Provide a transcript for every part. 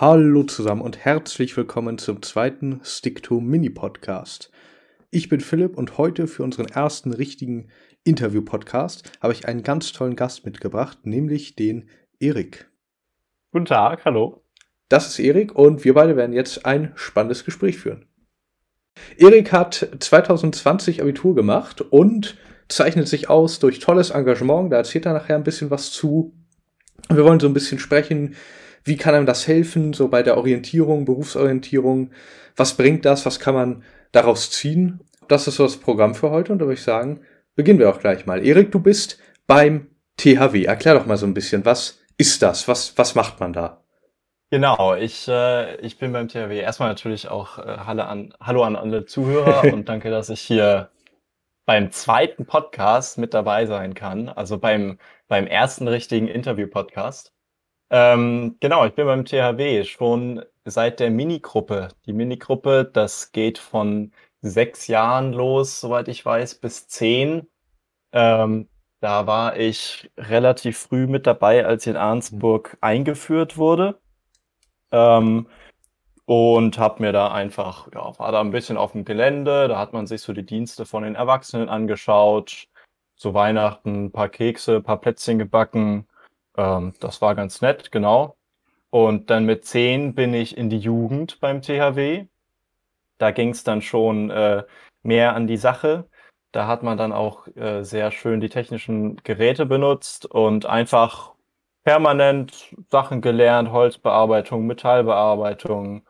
Hallo zusammen und herzlich willkommen zum zweiten Stick to Mini Podcast. Ich bin Philipp und heute für unseren ersten richtigen Interview-Podcast habe ich einen ganz tollen Gast mitgebracht, nämlich den Erik. Guten Tag, hallo. Das ist Erik und wir beide werden jetzt ein spannendes Gespräch führen. Erik hat 2020 Abitur gemacht und zeichnet sich aus durch tolles Engagement. Da erzählt er nachher ein bisschen was zu. Wir wollen so ein bisschen sprechen, wie kann einem das helfen, so bei der Orientierung, Berufsorientierung? Was bringt das? Was kann man daraus ziehen? Das ist so das Programm für heute und da würde ich sagen, beginnen wir auch gleich mal. Erik, du bist beim THW. Erklär doch mal so ein bisschen, was ist das? Was, was macht man da? Genau, ich, äh, ich bin beim THW. Erstmal natürlich auch äh, Hallo, an, Hallo an alle Zuhörer und danke, dass ich hier beim zweiten Podcast mit dabei sein kann, also beim, beim ersten richtigen Interview-Podcast. Ähm, genau, ich bin beim THW schon seit der Minigruppe. Die Minigruppe, das geht von sechs Jahren los, soweit ich weiß, bis zehn. Ähm, da war ich relativ früh mit dabei, als in Arnsburg eingeführt wurde. Ähm, und habe mir da einfach, ja, war da ein bisschen auf dem Gelände, da hat man sich so die Dienste von den Erwachsenen angeschaut, zu Weihnachten ein paar Kekse, ein paar Plätzchen gebacken. Ähm, das war ganz nett, genau. Und dann mit zehn bin ich in die Jugend beim THW. Da ging es dann schon äh, mehr an die Sache. Da hat man dann auch äh, sehr schön die technischen Geräte benutzt und einfach permanent Sachen gelernt, Holzbearbeitung, Metallbearbeitung,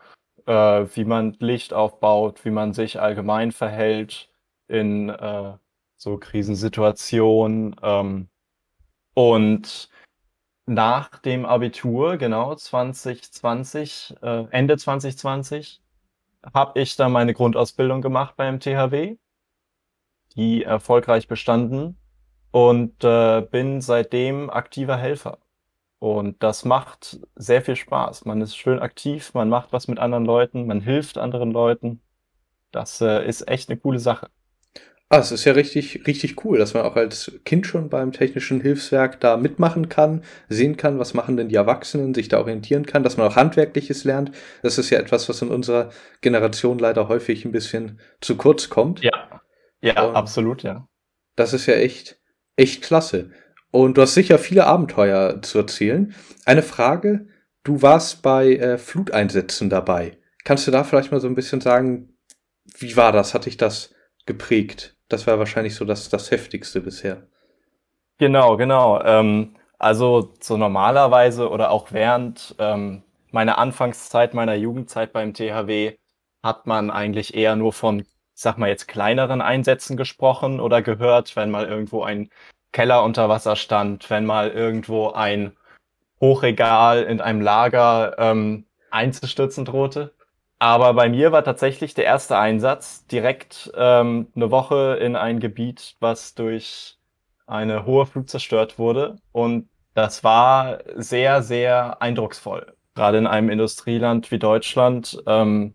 äh, wie man Licht aufbaut, wie man sich allgemein verhält in äh, so Krisensituationen. Ähm, und nach dem Abitur, genau 2020, äh, Ende 2020, habe ich dann meine Grundausbildung gemacht beim THW, die erfolgreich bestanden und äh, bin seitdem aktiver Helfer. Und das macht sehr viel Spaß. Man ist schön aktiv, man macht was mit anderen Leuten, man hilft anderen Leuten. Das äh, ist echt eine coole Sache. Ah, es ist ja richtig, richtig cool, dass man auch als Kind schon beim technischen Hilfswerk da mitmachen kann, sehen kann, was machen denn die Erwachsenen, sich da orientieren kann, dass man auch Handwerkliches lernt. Das ist ja etwas, was in unserer Generation leider häufig ein bisschen zu kurz kommt. Ja, ja, Und absolut, ja. Das ist ja echt, echt klasse. Und du hast sicher viele Abenteuer zu erzählen. Eine Frage, du warst bei äh, Fluteinsätzen dabei. Kannst du da vielleicht mal so ein bisschen sagen, wie war das? Hat dich das geprägt? Das war wahrscheinlich so das, das Heftigste bisher. Genau, genau. Ähm, also so normalerweise oder auch während ähm, meiner Anfangszeit, meiner Jugendzeit beim THW hat man eigentlich eher nur von, sag mal jetzt kleineren Einsätzen gesprochen oder gehört, wenn mal irgendwo ein Keller unter Wasser stand, wenn mal irgendwo ein Hochregal in einem Lager ähm, einzustürzen drohte. Aber bei mir war tatsächlich der erste Einsatz direkt ähm, eine Woche in ein Gebiet, was durch eine hohe Flut zerstört wurde. Und das war sehr, sehr eindrucksvoll. Gerade in einem Industrieland wie Deutschland ähm,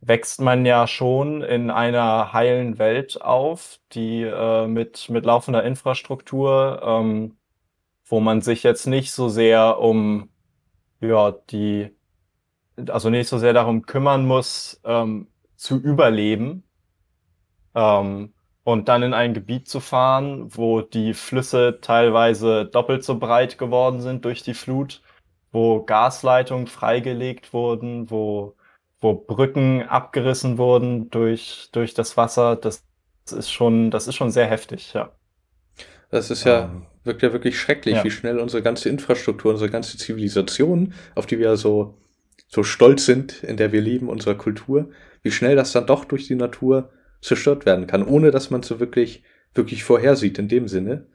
wächst man ja schon in einer heilen Welt auf, die äh, mit, mit laufender Infrastruktur, ähm, wo man sich jetzt nicht so sehr um ja, die, also nicht so sehr darum kümmern muss, ähm, zu überleben. Ähm, und dann in ein Gebiet zu fahren, wo die Flüsse teilweise doppelt so breit geworden sind durch die Flut, wo Gasleitungen freigelegt wurden, wo wo Brücken abgerissen wurden durch, durch das Wasser. Das, ist schon, das ist schon sehr heftig, ja. Das ist ja, ähm, wirkt ja wirklich schrecklich, ja. wie schnell unsere ganze Infrastruktur, unsere ganze Zivilisation, auf die wir so, so stolz sind, in der wir leben, unsere Kultur, wie schnell das dann doch durch die Natur zerstört werden kann, ohne dass man es so wirklich, wirklich vorhersieht in dem Sinne.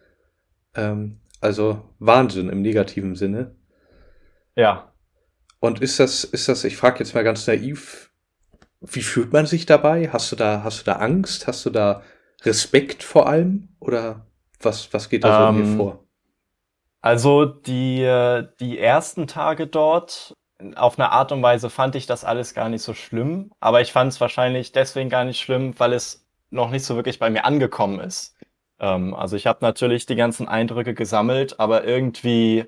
Ähm, also Wahnsinn im negativen Sinne. Ja, und ist das, ist das, ich frage jetzt mal ganz naiv, wie fühlt man sich dabei? Hast du da, hast du da Angst? Hast du da Respekt vor allem? Oder was, was geht da so ähm, in dir vor? Also die, äh, die ersten Tage dort, auf eine Art und Weise fand ich das alles gar nicht so schlimm, aber ich fand es wahrscheinlich deswegen gar nicht schlimm, weil es noch nicht so wirklich bei mir angekommen ist. Ähm, also ich habe natürlich die ganzen Eindrücke gesammelt, aber irgendwie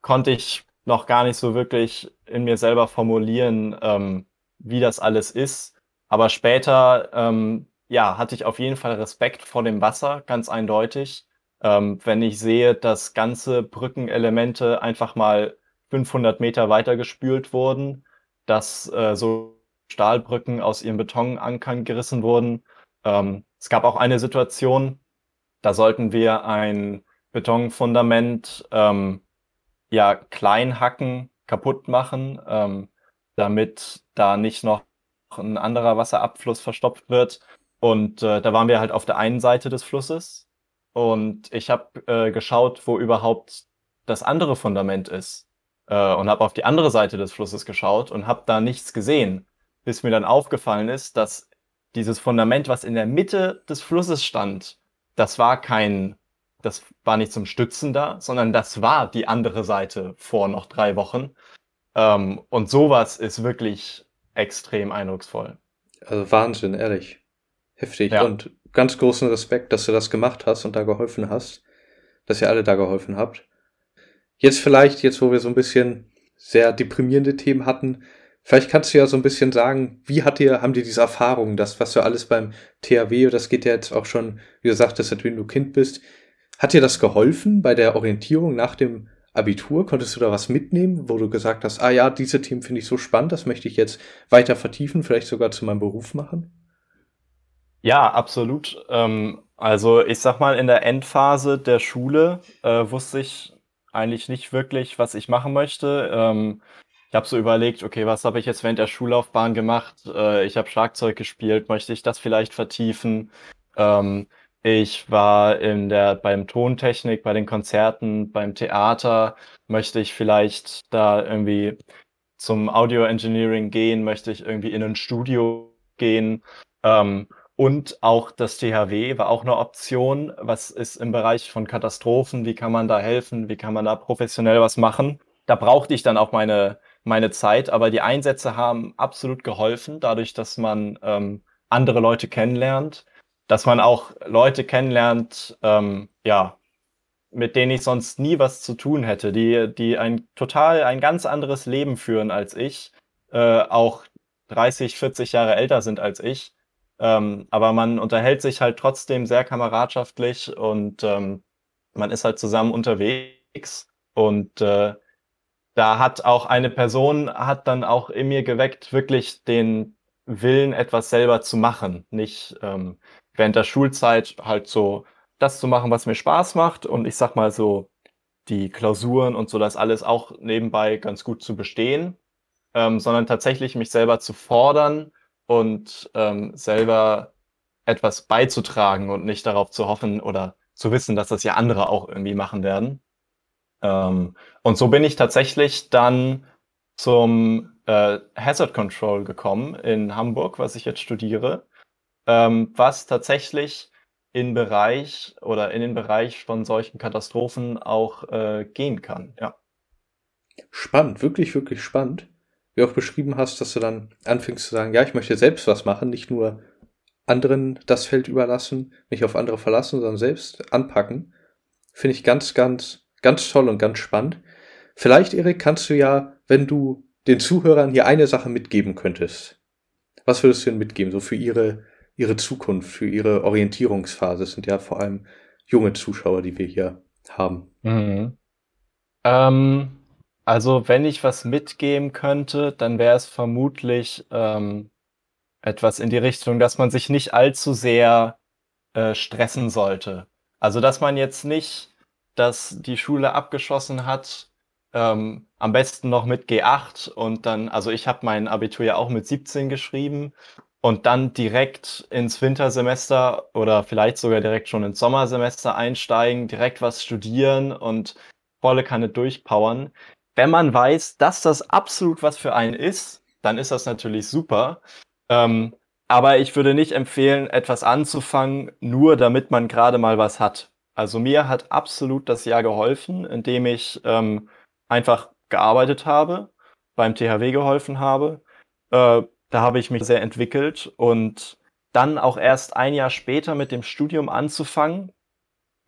konnte ich noch gar nicht so wirklich in mir selber formulieren, ähm, wie das alles ist. Aber später, ähm, ja, hatte ich auf jeden Fall Respekt vor dem Wasser, ganz eindeutig. Ähm, wenn ich sehe, dass ganze Brückenelemente einfach mal 500 Meter weiter gespült wurden, dass äh, so Stahlbrücken aus ihren Betonankern gerissen wurden. Ähm, es gab auch eine Situation, da sollten wir ein Betonfundament ähm, ja klein hacken, kaputt machen, ähm, damit da nicht noch ein anderer Wasserabfluss verstopft wird. Und äh, da waren wir halt auf der einen Seite des Flusses und ich habe äh, geschaut, wo überhaupt das andere Fundament ist äh, und habe auf die andere Seite des Flusses geschaut und habe da nichts gesehen, bis mir dann aufgefallen ist, dass dieses Fundament, was in der Mitte des Flusses stand, das war kein, das war nicht zum Stützen da, sondern das war die andere Seite vor noch drei Wochen. Ähm, und sowas ist wirklich extrem eindrucksvoll. Also Wahnsinn, ehrlich. Heftig. Ja. Und ganz großen Respekt, dass du das gemacht hast und da geholfen hast. Dass ihr alle da geholfen habt. Jetzt vielleicht, jetzt wo wir so ein bisschen sehr deprimierende Themen hatten, vielleicht kannst du ja so ein bisschen sagen, wie hat dir, haben dir diese Erfahrungen, das, was du alles beim THW, das geht ja jetzt auch schon, wie du sagtest, seitdem du Kind bist, hat dir das geholfen bei der Orientierung nach dem Abitur? Konntest du da was mitnehmen, wo du gesagt hast, ah ja, diese Themen finde ich so spannend, das möchte ich jetzt weiter vertiefen, vielleicht sogar zu meinem Beruf machen? Ja, absolut. Ähm, also ich sag mal, in der Endphase der Schule äh, wusste ich eigentlich nicht wirklich, was ich machen möchte. Ähm, ich habe so überlegt, okay, was habe ich jetzt während der Schullaufbahn gemacht? Äh, ich habe Schlagzeug gespielt, möchte ich das vielleicht vertiefen? Ähm, ich war in der, beim Tontechnik, bei den Konzerten, beim Theater. Möchte ich vielleicht da irgendwie zum Audio Engineering gehen? Möchte ich irgendwie in ein Studio gehen? Ähm, und auch das THW war auch eine Option. Was ist im Bereich von Katastrophen? Wie kann man da helfen? Wie kann man da professionell was machen? Da brauchte ich dann auch meine, meine Zeit, aber die Einsätze haben absolut geholfen, dadurch, dass man ähm, andere Leute kennenlernt dass man auch Leute kennenlernt, ähm, ja, mit denen ich sonst nie was zu tun hätte, die, die ein total, ein ganz anderes Leben führen als ich, äh, auch 30, 40 Jahre älter sind als ich. Ähm, aber man unterhält sich halt trotzdem sehr kameradschaftlich und ähm, man ist halt zusammen unterwegs. Und äh, da hat auch eine Person, hat dann auch in mir geweckt, wirklich den Willen, etwas selber zu machen. Nicht, ähm, während der Schulzeit halt so das zu machen, was mir Spaß macht und ich sag mal so die Klausuren und so das alles auch nebenbei ganz gut zu bestehen, ähm, sondern tatsächlich mich selber zu fordern und ähm, selber etwas beizutragen und nicht darauf zu hoffen oder zu wissen, dass das ja andere auch irgendwie machen werden. Ähm, und so bin ich tatsächlich dann zum äh, Hazard Control gekommen in Hamburg, was ich jetzt studiere ähm, was tatsächlich in Bereich oder in den Bereich von solchen Katastrophen auch äh, gehen kann, ja. Spannend, wirklich, wirklich spannend. Wie auch beschrieben hast, dass du dann anfängst zu sagen, ja, ich möchte selbst was machen, nicht nur anderen das Feld überlassen, mich auf andere verlassen, sondern selbst anpacken. Finde ich ganz, ganz, ganz toll und ganz spannend. Vielleicht, Erik, kannst du ja, wenn du den Zuhörern hier eine Sache mitgeben könntest. Was würdest du denn mitgeben, so für ihre ihre Zukunft, für ihre Orientierungsphase. Es sind ja vor allem junge Zuschauer, die wir hier haben. Mhm. Ähm, also wenn ich was mitgeben könnte, dann wäre es vermutlich ähm, etwas in die Richtung, dass man sich nicht allzu sehr äh, stressen sollte. Also dass man jetzt nicht, dass die Schule abgeschossen hat, ähm, am besten noch mit G8 und dann, also ich habe mein Abitur ja auch mit 17 geschrieben und dann direkt ins Wintersemester oder vielleicht sogar direkt schon ins Sommersemester einsteigen, direkt was studieren und volle Kanne durchpowern. Wenn man weiß, dass das absolut was für einen ist, dann ist das natürlich super. Ähm, aber ich würde nicht empfehlen, etwas anzufangen, nur damit man gerade mal was hat. Also mir hat absolut das Jahr geholfen, indem ich ähm, einfach gearbeitet habe, beim THW geholfen habe, äh, da habe ich mich sehr entwickelt und dann auch erst ein Jahr später mit dem Studium anzufangen,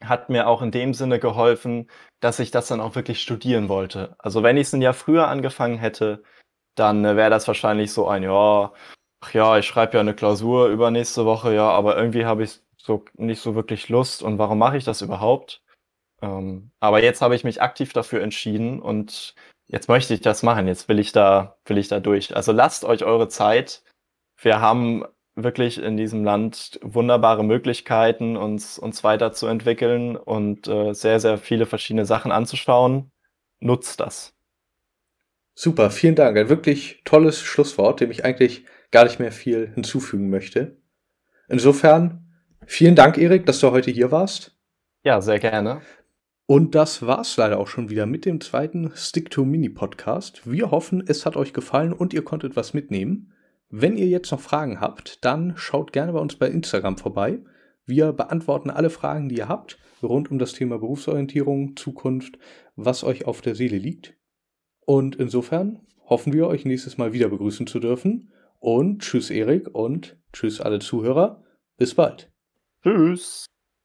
hat mir auch in dem Sinne geholfen, dass ich das dann auch wirklich studieren wollte. Also wenn ich es ein Jahr früher angefangen hätte, dann äh, wäre das wahrscheinlich so ein, ja, ach ja, ich schreibe ja eine Klausur übernächste Woche, ja, aber irgendwie habe ich so nicht so wirklich Lust und warum mache ich das überhaupt? Ähm, aber jetzt habe ich mich aktiv dafür entschieden und jetzt möchte ich das machen, jetzt will ich da, will ich da durch. Also lasst euch eure Zeit. Wir haben wirklich in diesem Land wunderbare Möglichkeiten, uns, uns weiterzuentwickeln und äh, sehr, sehr viele verschiedene Sachen anzuschauen. Nutzt das. Super, vielen Dank. Ein wirklich tolles Schlusswort, dem ich eigentlich gar nicht mehr viel hinzufügen möchte. Insofern, vielen Dank, Erik, dass du heute hier warst. Ja, sehr gerne. Und das war's leider auch schon wieder mit dem zweiten Stick to Mini Podcast. Wir hoffen, es hat euch gefallen und ihr konntet was mitnehmen. Wenn ihr jetzt noch Fragen habt, dann schaut gerne bei uns bei Instagram vorbei. Wir beantworten alle Fragen, die ihr habt, rund um das Thema Berufsorientierung, Zukunft, was euch auf der Seele liegt. Und insofern hoffen wir, euch nächstes Mal wieder begrüßen zu dürfen. Und tschüss, Erik, und tschüss, alle Zuhörer. Bis bald. Tschüss.